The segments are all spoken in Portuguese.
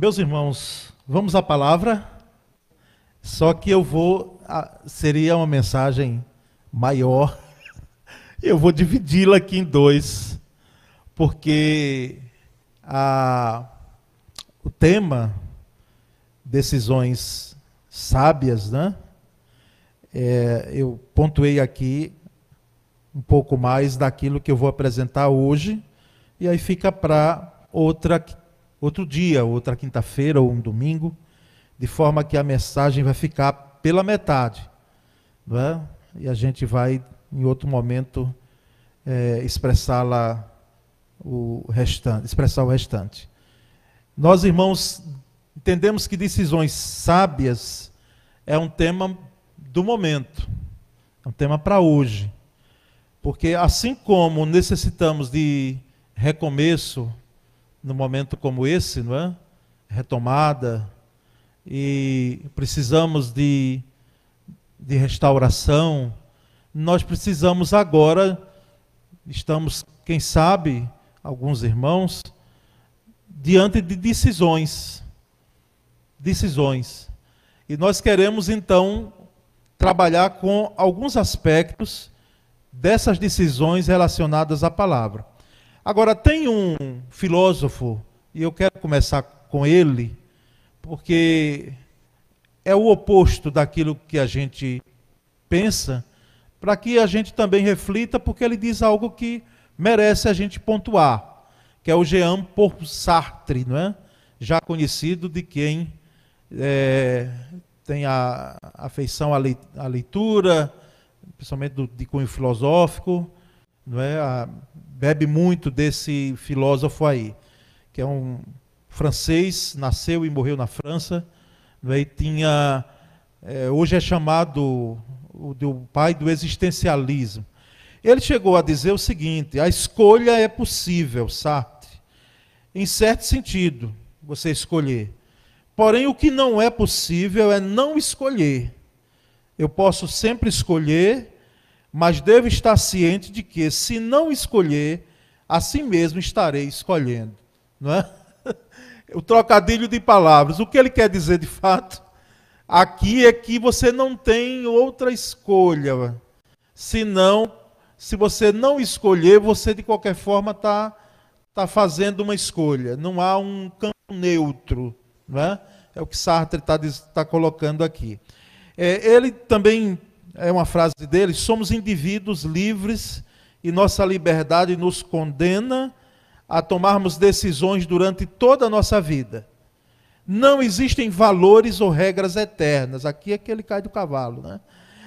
Meus irmãos, vamos à palavra. Só que eu vou. Seria uma mensagem maior. Eu vou dividi-la aqui em dois, porque a, o tema decisões sábias, né? É, eu pontuei aqui um pouco mais daquilo que eu vou apresentar hoje, e aí fica para outra outro dia, outra quinta-feira ou um domingo, de forma que a mensagem vai ficar pela metade, não é? E a gente vai em outro momento é, expressá-la o restante, expressar o restante. Nós, irmãos, entendemos que decisões sábias é um tema do momento, é um tema para hoje. Porque assim como necessitamos de recomeço num momento como esse, não é? Retomada, e precisamos de, de restauração, nós precisamos agora, estamos, quem sabe, alguns irmãos, diante de decisões. Decisões. E nós queremos então trabalhar com alguns aspectos dessas decisões relacionadas à palavra. Agora, tem um filósofo, e eu quero começar com ele, porque é o oposto daquilo que a gente pensa, para que a gente também reflita, porque ele diz algo que merece a gente pontuar, que é o Jean Paul Sartre, não é? já conhecido de quem é, tem a afeição à leitura, principalmente do, de cunho filosófico, não é? A, bebe muito desse filósofo aí, que é um francês, nasceu e morreu na França, não é? e tinha, é, hoje é chamado o, o pai do existencialismo. Ele chegou a dizer o seguinte: a escolha é possível, Sartre, em certo sentido, você escolher. Porém, o que não é possível é não escolher. Eu posso sempre escolher, mas devo estar ciente de que, se não escolher, assim mesmo estarei escolhendo. Não é? O trocadilho de palavras. O que ele quer dizer de fato aqui é que você não tem outra escolha. Senão, se você não escolher, você de qualquer forma está tá fazendo uma escolha. Não há um campo neutro. Não é? é o que Sartre está tá colocando aqui. É, ele também, é uma frase dele, somos indivíduos livres e nossa liberdade nos condena a tomarmos decisões durante toda a nossa vida. Não existem valores ou regras eternas. Aqui é que ele cai do cavalo, né?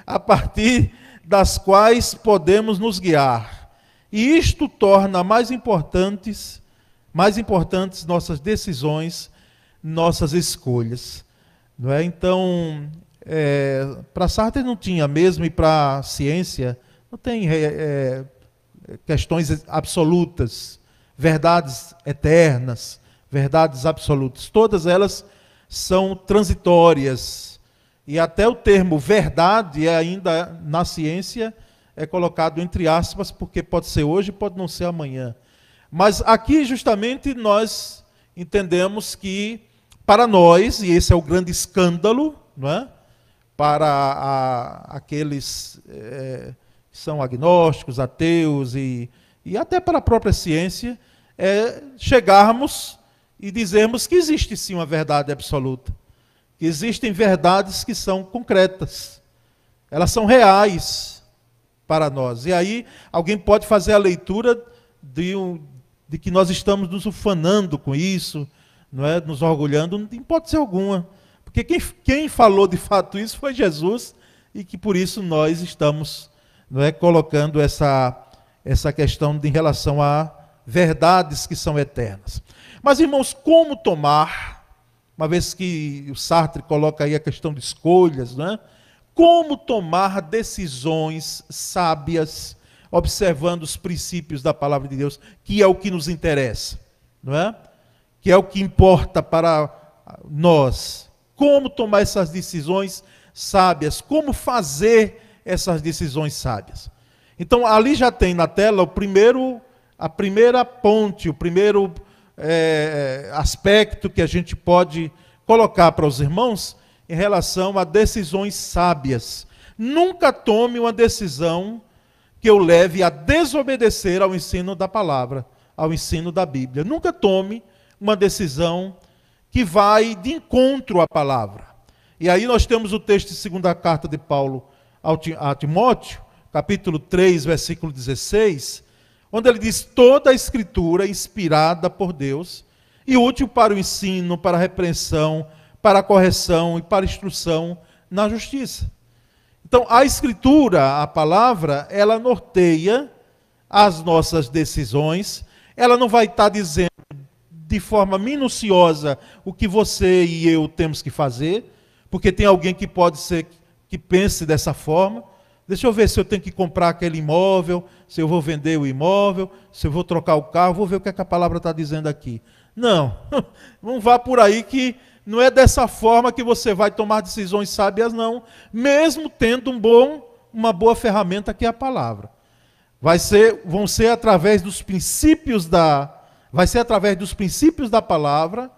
A partir das quais podemos nos guiar. E isto torna mais importantes, mais importantes nossas decisões, nossas escolhas. Não é? Então, é, para Sartre não tinha mesmo, e para a ciência, não tem é, é, questões absolutas, verdades eternas, verdades absolutas. Todas elas são transitórias. E até o termo verdade é ainda na ciência é colocado entre aspas, porque pode ser hoje, pode não ser amanhã. Mas aqui justamente nós entendemos que para nós, e esse é o grande escândalo, não é? Para a, aqueles é, que são agnósticos, ateus e, e até para a própria ciência, é chegarmos e dizermos que existe sim uma verdade absoluta, que existem verdades que são concretas, elas são reais para nós. E aí alguém pode fazer a leitura de, um, de que nós estamos nos ufanando com isso, não é, nos orgulhando, não tem hipótese alguma. Porque quem, quem falou de fato isso foi Jesus, e que por isso nós estamos não é, colocando essa, essa questão de, em relação a verdades que são eternas. Mas, irmãos, como tomar, uma vez que o Sartre coloca aí a questão de escolhas, não é? como tomar decisões sábias, observando os princípios da palavra de Deus, que é o que nos interessa, não é? que é o que importa para nós. Como tomar essas decisões sábias, como fazer essas decisões sábias. Então, ali já tem na tela o primeiro, a primeira ponte, o primeiro é, aspecto que a gente pode colocar para os irmãos em relação a decisões sábias. Nunca tome uma decisão que eu leve a desobedecer ao ensino da palavra, ao ensino da Bíblia. Nunca tome uma decisão que vai de encontro à palavra. E aí nós temos o texto de segunda carta de Paulo a Timóteo, capítulo 3, versículo 16, onde ele diz: toda a escritura inspirada por Deus e útil para o ensino, para a repreensão, para a correção e para a instrução na justiça. Então, a escritura, a palavra, ela norteia as nossas decisões, ela não vai estar dizendo de forma minuciosa o que você e eu temos que fazer, porque tem alguém que pode ser que pense dessa forma. Deixa eu ver se eu tenho que comprar aquele imóvel, se eu vou vender o imóvel, se eu vou trocar o carro, vou ver o que, é que a palavra está dizendo aqui. Não, não vá por aí que não é dessa forma que você vai tomar decisões sábias, não, mesmo tendo um bom, uma boa ferramenta que é a palavra. Vai ser, vão ser através dos princípios da, vai ser através dos princípios da palavra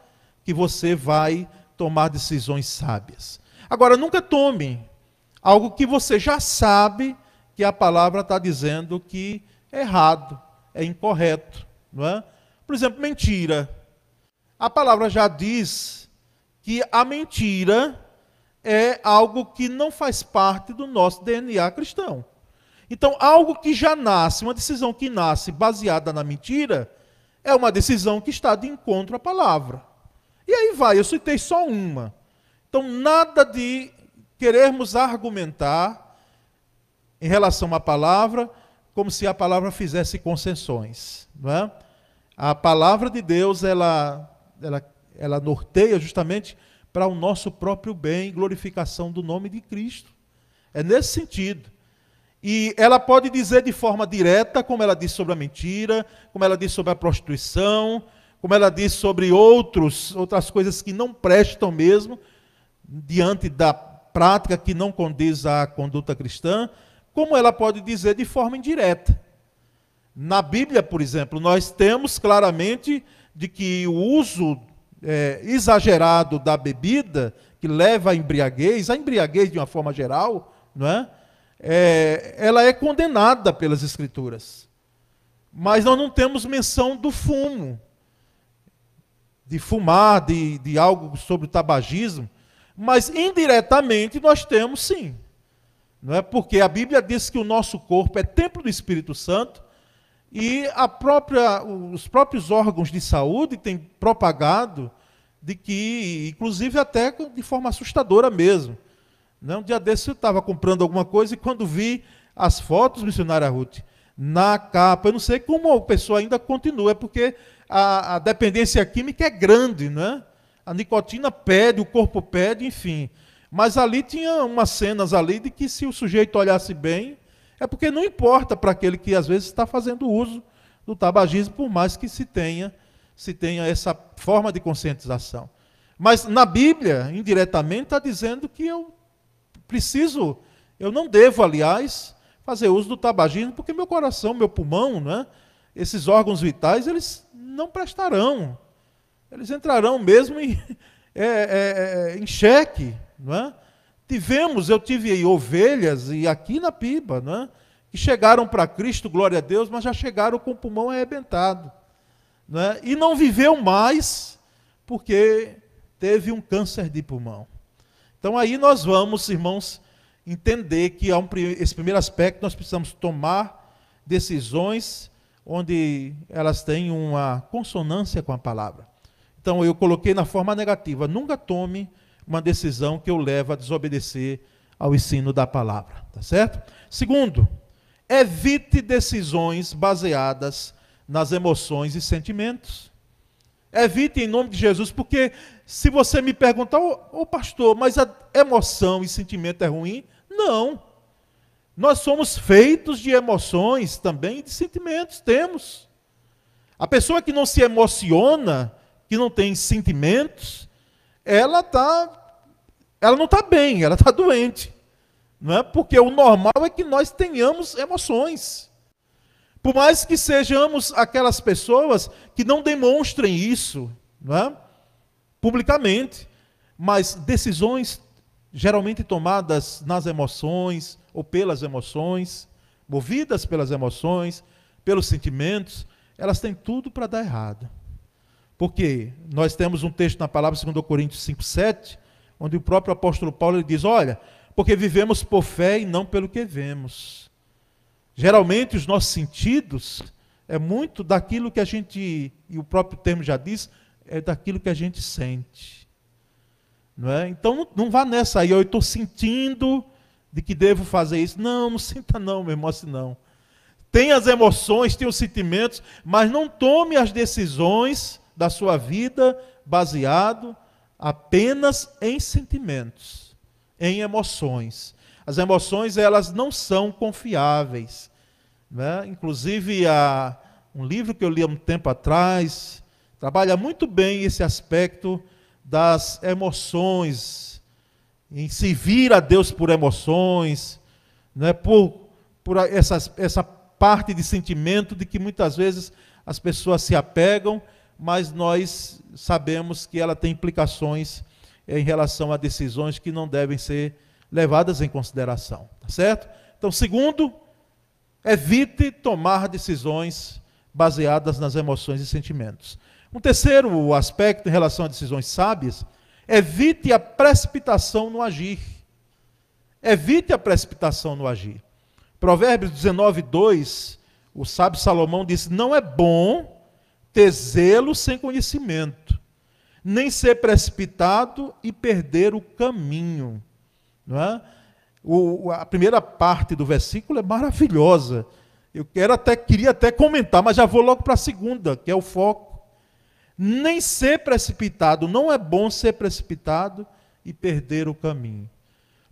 que você vai tomar decisões sábias. Agora, nunca tome algo que você já sabe que a palavra está dizendo que é errado, é incorreto. Não é? Por exemplo, mentira. A palavra já diz que a mentira é algo que não faz parte do nosso DNA cristão. Então, algo que já nasce, uma decisão que nasce baseada na mentira, é uma decisão que está de encontro à palavra. E aí vai, eu citei só uma. Então, nada de querermos argumentar em relação à palavra como se a palavra fizesse concessões. Não é? A palavra de Deus, ela, ela, ela norteia justamente para o nosso próprio bem, glorificação do nome de Cristo. É nesse sentido. E ela pode dizer de forma direta, como ela diz sobre a mentira, como ela diz sobre a prostituição, como ela diz sobre outros, outras coisas que não prestam mesmo, diante da prática que não condiz à conduta cristã, como ela pode dizer de forma indireta. Na Bíblia, por exemplo, nós temos claramente de que o uso é, exagerado da bebida, que leva à embriaguez, a embriaguez de uma forma geral, não é? É? ela é condenada pelas Escrituras. Mas nós não temos menção do fumo, de fumar, de, de algo sobre o tabagismo. Mas indiretamente nós temos sim. Não é porque a Bíblia diz que o nosso corpo é templo do Espírito Santo e própria, os próprios órgãos de saúde têm propagado de que, inclusive até de forma assustadora mesmo. Né? Um dia desse eu estava comprando alguma coisa e quando vi as fotos, missionária Ruth, na capa, eu não sei como a pessoa ainda continua, é porque a, a dependência química é grande, não é? a nicotina pede, o corpo pede, enfim. Mas ali tinha umas cenas ali de que se o sujeito olhasse bem, é porque não importa para aquele que às vezes está fazendo uso do tabagismo, por mais que se tenha, se tenha essa forma de conscientização. Mas na Bíblia, indiretamente, está dizendo que eu preciso, eu não devo, aliás, fazer uso do tabagismo, porque meu coração, meu pulmão, né, esses órgãos vitais, eles não prestarão eles entrarão mesmo em, é, é, é, em xeque. Não é? Tivemos, eu tive ovelhas, e aqui na Piba, não é? que chegaram para Cristo, glória a Deus, mas já chegaram com o pulmão arrebentado. Não é? E não viveu mais, porque teve um câncer de pulmão. Então aí nós vamos, irmãos, entender que um, esse primeiro aspecto nós precisamos tomar decisões onde elas têm uma consonância com a palavra. Então eu coloquei na forma negativa: nunca tome uma decisão que eu leve a desobedecer ao ensino da palavra, tá certo? Segundo, evite decisões baseadas nas emoções e sentimentos. Evite em nome de Jesus, porque se você me perguntar, ô oh, oh, pastor, mas a emoção e sentimento é ruim? Não. Nós somos feitos de emoções também de sentimentos, temos. A pessoa que não se emociona, que não tem sentimentos, ela tá, ela não está bem, ela está doente. Não é? Porque o normal é que nós tenhamos emoções. Por mais que sejamos aquelas pessoas que não demonstrem isso, não é? Publicamente, mas decisões geralmente tomadas nas emoções ou pelas emoções, movidas pelas emoções, pelos sentimentos, elas têm tudo para dar errado. Porque nós temos um texto na palavra 2 Coríntios 5:7, onde o próprio apóstolo Paulo diz: "Olha, porque vivemos por fé e não pelo que vemos". Geralmente os nossos sentidos é muito daquilo que a gente, e o próprio termo já diz, é daquilo que a gente sente. Não é? Então não, vá nessa aí, eu estou sentindo de que devo fazer isso. Não, não sinta não, meu irmão, assim não. Tem as emoções, tem os sentimentos, mas não tome as decisões da sua vida baseado apenas em sentimentos, em emoções. As emoções elas não são confiáveis. Né? Inclusive, há um livro que eu li há um tempo atrás trabalha muito bem esse aspecto das emoções, em se vir a Deus por emoções, né? por, por essa, parte de sentimento de que muitas vezes as pessoas se apegam, mas nós sabemos que ela tem implicações em relação a decisões que não devem ser levadas em consideração, tá certo? Então, segundo, evite tomar decisões baseadas nas emoções e sentimentos. Um terceiro aspecto em relação a decisões sábias, evite a precipitação no agir. Evite a precipitação no agir. Provérbios 19, 2, o sábio Salomão disse: Não é bom ter zelo sem conhecimento, nem ser precipitado e perder o caminho. Não é? O, a primeira parte do versículo é maravilhosa. Eu quero até, queria até comentar, mas já vou logo para a segunda, que é o foco. Nem ser precipitado, não é bom ser precipitado e perder o caminho.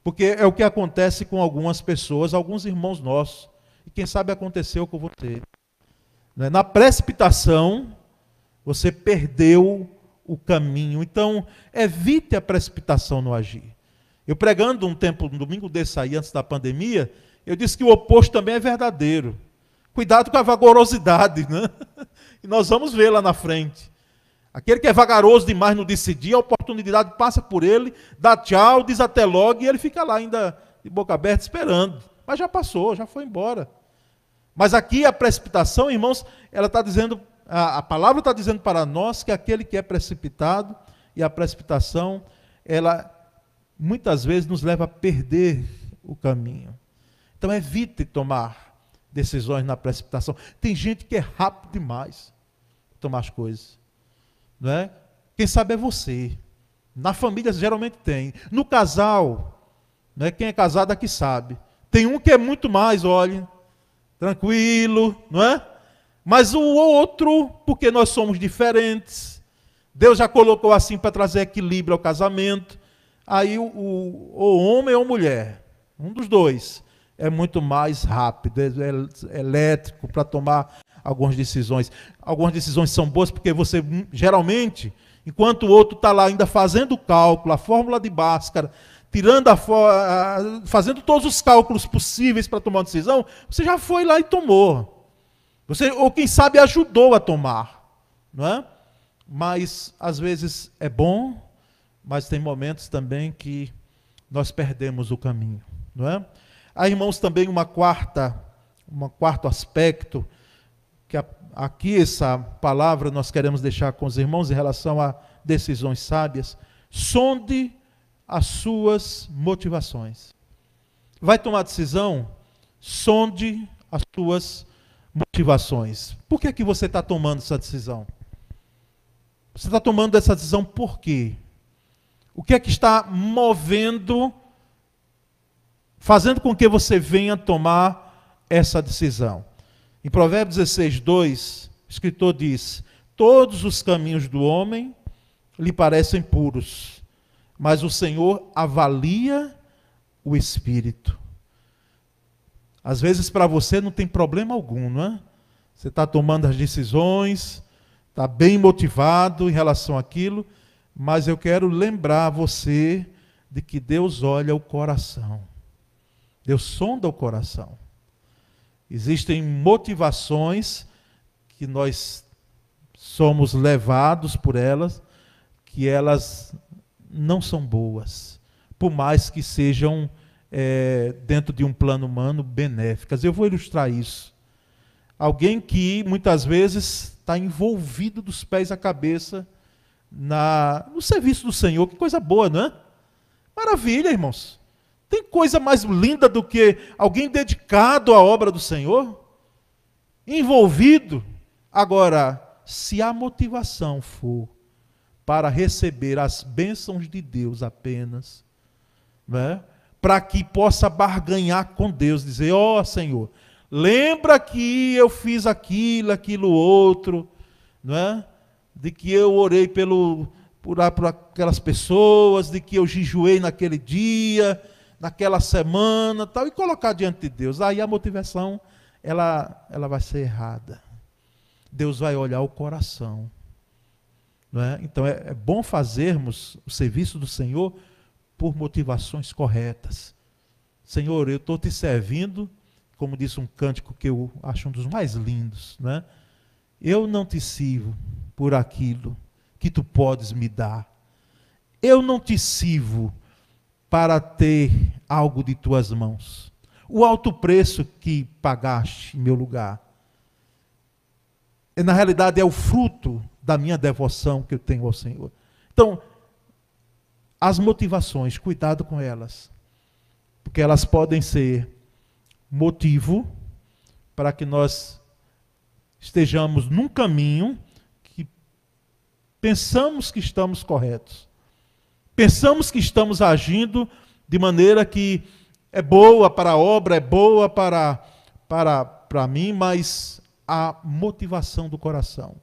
Porque é o que acontece com algumas pessoas, alguns irmãos nossos. E quem sabe aconteceu com você. Né? Na precipitação, você perdeu o caminho. Então, evite a precipitação no agir. Eu pregando um tempo, um domingo desse aí, antes da pandemia, eu disse que o oposto também é verdadeiro. Cuidado com a vagarosidade, né? E nós vamos ver lá na frente. Aquele que é vagaroso demais no decidir, a oportunidade passa por ele, dá tchau, diz até logo, e ele fica lá ainda de boca aberta esperando. Mas já passou, já foi embora. Mas aqui a precipitação, irmãos, ela está dizendo, a, a palavra está dizendo para nós que aquele que é precipitado e a precipitação, ela muitas vezes nos leva a perder o caminho. Então evite tomar decisões na precipitação. Tem gente que é rápido demais tomar as coisas. Não é? Quem sabe é você. Na família geralmente tem. No casal, não é? quem é casado aqui sabe. Tem um que é muito mais, olha, tranquilo, não é? Mas o outro, porque nós somos diferentes, Deus já colocou assim para trazer equilíbrio ao casamento. Aí o, o, o homem ou mulher, um dos dois, é muito mais rápido, é, é elétrico para tomar algumas decisões. Algumas decisões são boas porque você, hum, geralmente, enquanto o outro está lá ainda fazendo o cálculo, a fórmula de Bhaskara, tirando a, fazendo todos os cálculos possíveis para tomar uma decisão, você já foi lá e tomou. Você, ou quem sabe ajudou a tomar, não é? Mas às vezes é bom, mas tem momentos também que nós perdemos o caminho, não é? Há irmãos também uma quarta, um quarto aspecto que a, aqui essa palavra nós queremos deixar com os irmãos em relação a decisões sábias. Sonde as suas motivações. Vai tomar decisão? Sonde as suas motivações. Por que, é que você está tomando essa decisão? Você está tomando essa decisão por quê? O que é que está movendo, fazendo com que você venha tomar essa decisão? Em Provérbios 16, 2, o escritor diz: Todos os caminhos do homem lhe parecem puros, mas o Senhor avalia o espírito. Às vezes para você não tem problema algum, não é? Você está tomando as decisões, está bem motivado em relação àquilo, mas eu quero lembrar você de que Deus olha o coração. Deus sonda o coração. Existem motivações que nós somos levados por elas, que elas não são boas, por mais que sejam é, dentro de um plano humano benéficas. Eu vou ilustrar isso. Alguém que muitas vezes está envolvido dos pés à cabeça na, no serviço do Senhor, que coisa boa, não é? Maravilha, irmãos. Tem coisa mais linda do que alguém dedicado à obra do Senhor? Envolvido. Agora, se a motivação for para receber as bênçãos de Deus apenas, né? para que possa barganhar com Deus, dizer: Ó oh, Senhor, lembra que eu fiz aquilo, aquilo outro, não é? de que eu orei pelo, por, por aquelas pessoas, de que eu jejuei naquele dia naquela semana, tal, e colocar diante de Deus. Aí a motivação ela, ela vai ser errada. Deus vai olhar o coração. É? Então é, é bom fazermos o serviço do Senhor por motivações corretas. Senhor, eu estou te servindo, como disse um cântico que eu acho um dos mais lindos. Não é? Eu não te sirvo por aquilo que tu podes me dar. Eu não te sirvo para ter algo de tuas mãos. O alto preço que pagaste em meu lugar. Na realidade, é o fruto da minha devoção que eu tenho ao Senhor. Então, as motivações, cuidado com elas. Porque elas podem ser motivo para que nós estejamos num caminho que pensamos que estamos corretos Pensamos que estamos agindo de maneira que é boa para a obra, é boa para, para, para mim, mas a motivação do coração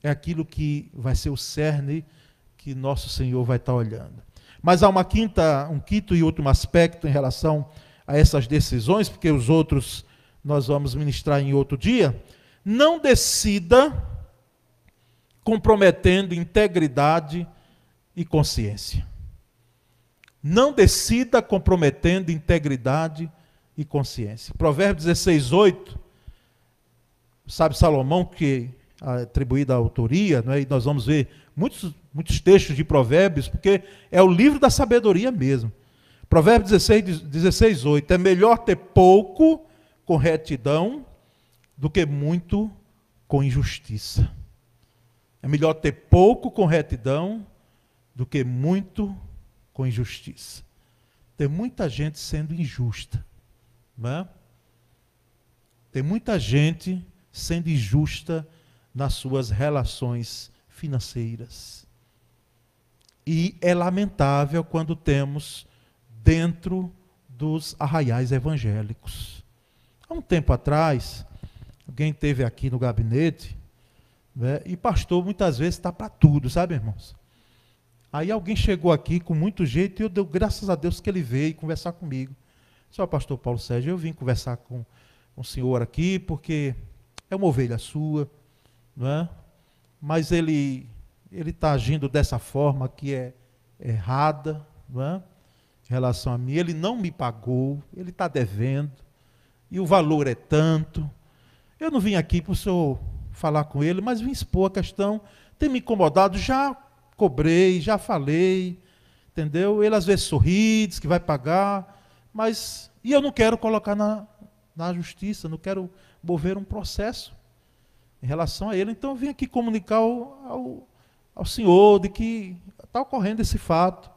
é aquilo que vai ser o cerne que nosso Senhor vai estar olhando. Mas há uma quinta, um quinto e último aspecto em relação a essas decisões, porque os outros nós vamos ministrar em outro dia. Não decida comprometendo integridade e consciência. Não decida comprometendo integridade e consciência. Provérbios 16, 8. Sabe Salomão que é atribuída a autoria, não é? e nós vamos ver muitos, muitos textos de Provérbios, porque é o livro da sabedoria mesmo. Provérbios 16, 16 8. É melhor ter pouco com retidão do que muito com injustiça. É melhor ter pouco com retidão do que muito com injustiça. Tem muita gente sendo injusta. Não é? Tem muita gente sendo injusta nas suas relações financeiras. E é lamentável quando temos dentro dos arraiais evangélicos. Há um tempo atrás, alguém teve aqui no gabinete, né, e pastor muitas vezes está para tudo, sabe, irmãos? Aí alguém chegou aqui com muito jeito e eu dei graças a Deus que ele veio conversar comigo. Só pastor Paulo Sérgio, eu vim conversar com, com o senhor aqui porque é uma ovelha sua, não é? Mas ele ele está agindo dessa forma que é errada, não é? Em relação a mim, ele não me pagou, ele está devendo e o valor é tanto. Eu não vim aqui para o senhor falar com ele, mas vim expor a questão. Tem me incomodado já cobrei, já falei, entendeu? Ele às vezes sorri, diz que vai pagar, mas. E eu não quero colocar na, na justiça, não quero mover um processo em relação a ele. Então eu vim aqui comunicar ao, ao, senhor de que está ocorrendo esse fato.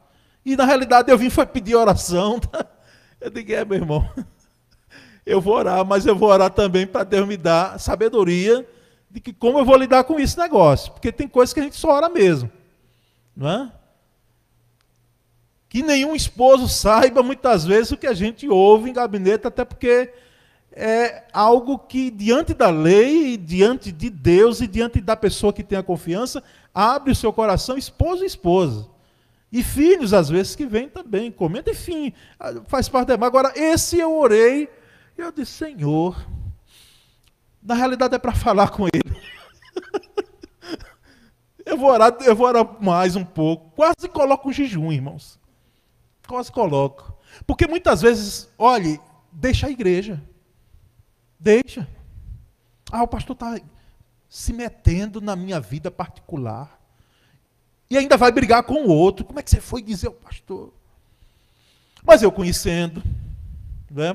E na realidade eu vim foi pedir oração. Tá? Eu digo, é meu irmão, eu vou orar, mas eu vou orar também para Deus me dar sabedoria de que como eu vou lidar com esse negócio. Porque tem coisas que a gente só ora mesmo não é? Que nenhum esposo saiba muitas vezes o que a gente ouve em gabinete, até porque é algo que, diante da lei, diante de Deus e diante da pessoa que tem a confiança, abre o seu coração, esposo e esposa. E filhos, às vezes, que vêm também, comenta, enfim, faz parte da. Agora, esse eu orei, e eu disse, Senhor, na realidade é para falar com ele. Eu vou orar, eu vou orar mais um pouco. Quase coloco um jejum, irmãos. Quase coloco. Porque muitas vezes, olhe, deixa a igreja. Deixa. Ah, o pastor está se metendo na minha vida particular. E ainda vai brigar com o outro. Como é que você foi dizer ao pastor? Mas eu conhecendo, né?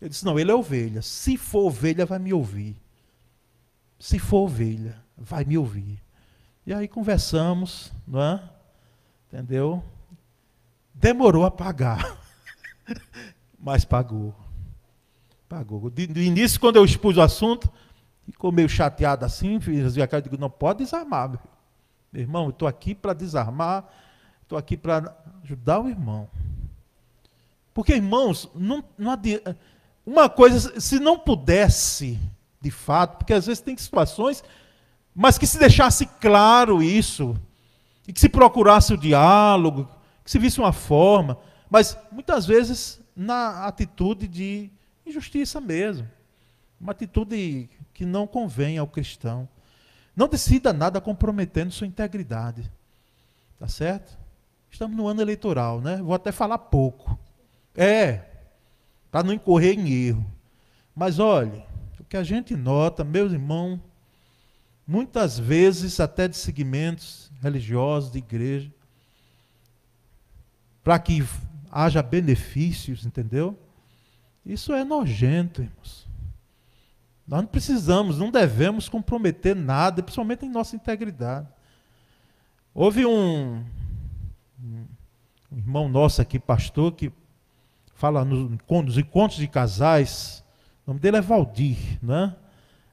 Ele disse: não, ele é ovelha. Se for ovelha, vai me ouvir. Se for ovelha, vai me ouvir. E aí conversamos, não é? Entendeu? Demorou a pagar, mas pagou. Pagou. Do início, quando eu expus o assunto, ficou meio chateado assim, fiz a cara, digo, não pode desarmar, meu, meu irmão, estou aqui para desarmar, estou aqui para ajudar o irmão. Porque, irmãos, não, não adianta. Uma coisa, se não pudesse, de fato, porque às vezes tem situações, mas que se deixasse claro isso, e que se procurasse o diálogo, que se visse uma forma, mas muitas vezes na atitude de injustiça mesmo, uma atitude que não convém ao cristão. Não decida nada comprometendo sua integridade. Tá certo? Estamos no ano eleitoral, né? Vou até falar pouco. É, para não incorrer em erro. Mas olhe, o que a gente nota, meus irmãos, muitas vezes até de segmentos religiosos, de igreja, para que haja benefícios, entendeu? Isso é nojento, irmãos. Nós não precisamos, não devemos comprometer nada, principalmente em nossa integridade. Houve um, um irmão nosso aqui, pastor, que fala nos, nos encontros de casais, o nome dele é Valdir, né?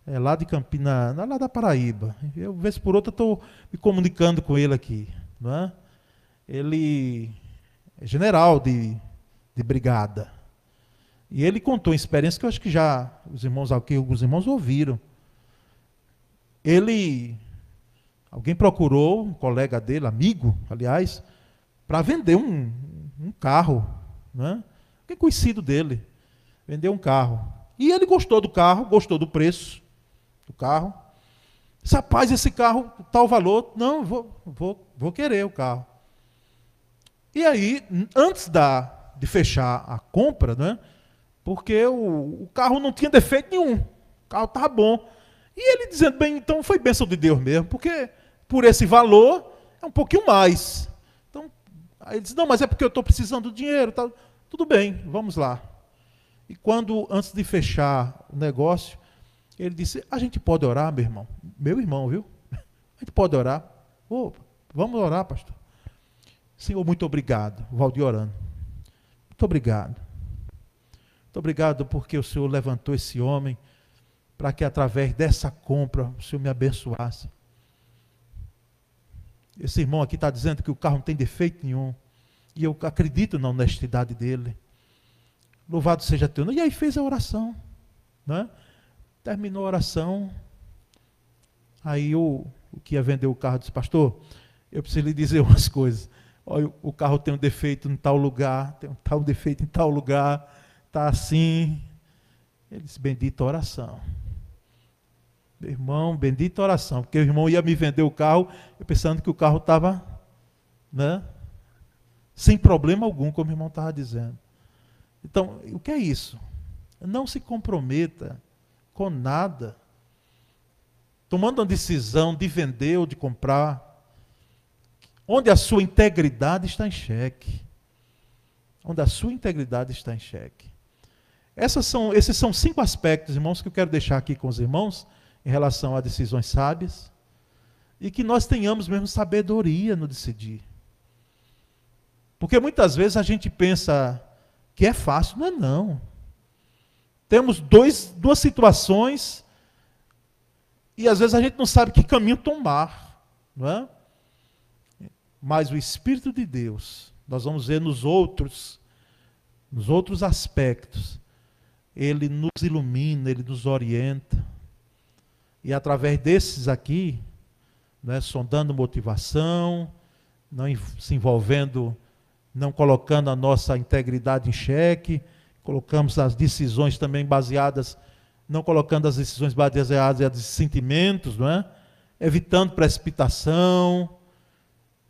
É lá de Campina, lá da Paraíba. Eu, vez por outra, estou me comunicando com ele aqui. Né? Ele é general de, de brigada. E ele contou uma experiência que eu acho que já os irmãos aqui, alguns irmãos ouviram. Ele, alguém procurou, um colega dele, amigo, aliás, para vender um, um carro. Né? Alguém conhecido dele. Vendeu um carro. E ele gostou do carro, gostou do preço do carro. Disse, rapaz, esse carro, tal valor. Não, vou, vou, vou querer o carro. E aí, antes da, de fechar a compra, né? Porque o, o carro não tinha defeito nenhum. O carro estava bom. E ele dizendo, bem, então foi bênção de Deus mesmo, porque por esse valor é um pouquinho mais. Então, aí ele disse, não, mas é porque eu estou precisando do dinheiro. Tal. Tudo bem, vamos lá. E quando, antes de fechar o negócio, ele disse: A gente pode orar, meu irmão? Meu irmão, viu? A gente pode orar. Oh, vamos orar, pastor. Senhor, muito obrigado. Valdir orando. Muito obrigado. Muito obrigado porque o Senhor levantou esse homem para que através dessa compra o Senhor me abençoasse. Esse irmão aqui está dizendo que o carro não tem defeito nenhum. E eu acredito na honestidade dele. Louvado seja teu. E aí fez a oração. Né? Terminou a oração. Aí o, o que ia vender o carro disse, pastor, eu preciso lhe dizer umas coisas. Olha, o carro tem um defeito em tal lugar, tem um tal defeito em tal lugar, está assim. Ele disse, bendita oração. Meu irmão, bendita oração, porque o irmão ia me vender o carro, eu pensando que o carro estava né, sem problema algum, como o irmão estava dizendo. Então, o que é isso? Não se comprometa com nada. Tomando uma decisão de vender ou de comprar, onde a sua integridade está em xeque. Onde a sua integridade está em xeque. São, esses são cinco aspectos, irmãos, que eu quero deixar aqui com os irmãos em relação a decisões sábias. E que nós tenhamos mesmo sabedoria no decidir. Porque muitas vezes a gente pensa que é fácil, não é não. Temos dois, duas situações e às vezes a gente não sabe que caminho tomar, não é? Mas o Espírito de Deus, nós vamos ver nos outros, nos outros aspectos, ele nos ilumina, ele nos orienta. E através desses aqui, né, sondando motivação, não se envolvendo não colocando a nossa integridade em xeque, colocamos as decisões também baseadas, não colocando as decisões baseadas em sentimentos, não é? evitando precipitação,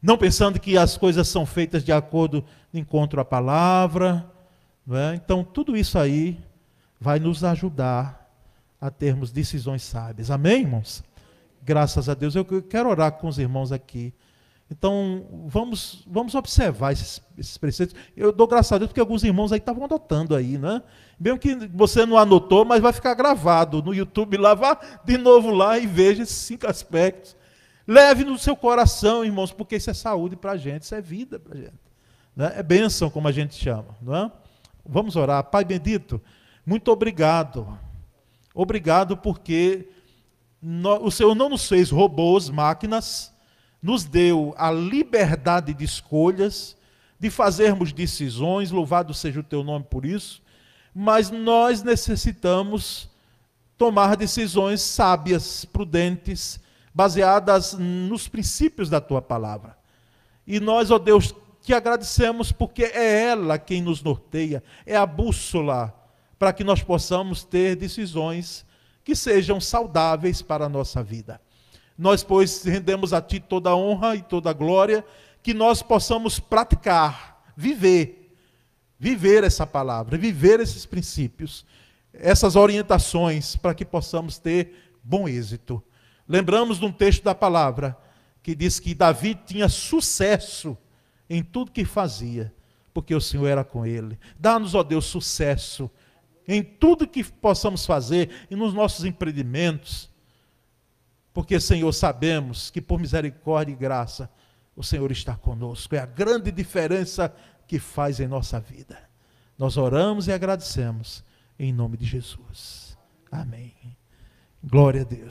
não pensando que as coisas são feitas de acordo de encontro à palavra. Não é? Então, tudo isso aí vai nos ajudar a termos decisões sábias. Amém, irmãos? Graças a Deus. Eu quero orar com os irmãos aqui. Então, vamos, vamos observar esses, esses preceitos. Eu dou graças a Deus porque alguns irmãos aí estavam anotando aí, né? Mesmo que você não anotou, mas vai ficar gravado no YouTube lá, vá de novo lá e veja esses cinco aspectos. Leve no seu coração, irmãos, porque isso é saúde para a gente, isso é vida para a gente. Né? É bênção, como a gente chama. Não é? Vamos orar. Pai bendito, muito obrigado. Obrigado porque o Senhor não nos fez robôs, máquinas, nos deu a liberdade de escolhas, de fazermos decisões, louvado seja o teu nome por isso, mas nós necessitamos tomar decisões sábias, prudentes, baseadas nos princípios da tua palavra. E nós, ó Deus, te agradecemos porque é ela quem nos norteia, é a bússola para que nós possamos ter decisões que sejam saudáveis para a nossa vida. Nós, pois, rendemos a Ti toda a honra e toda a glória, que nós possamos praticar, viver, viver essa palavra, viver esses princípios, essas orientações, para que possamos ter bom êxito. Lembramos de um texto da palavra que diz que Davi tinha sucesso em tudo que fazia, porque o Senhor era com ele. Dá-nos, ó Deus, sucesso em tudo que possamos fazer e nos nossos empreendimentos, porque, Senhor, sabemos que por misericórdia e graça o Senhor está conosco. É a grande diferença que faz em nossa vida. Nós oramos e agradecemos em nome de Jesus. Amém. Glória a Deus.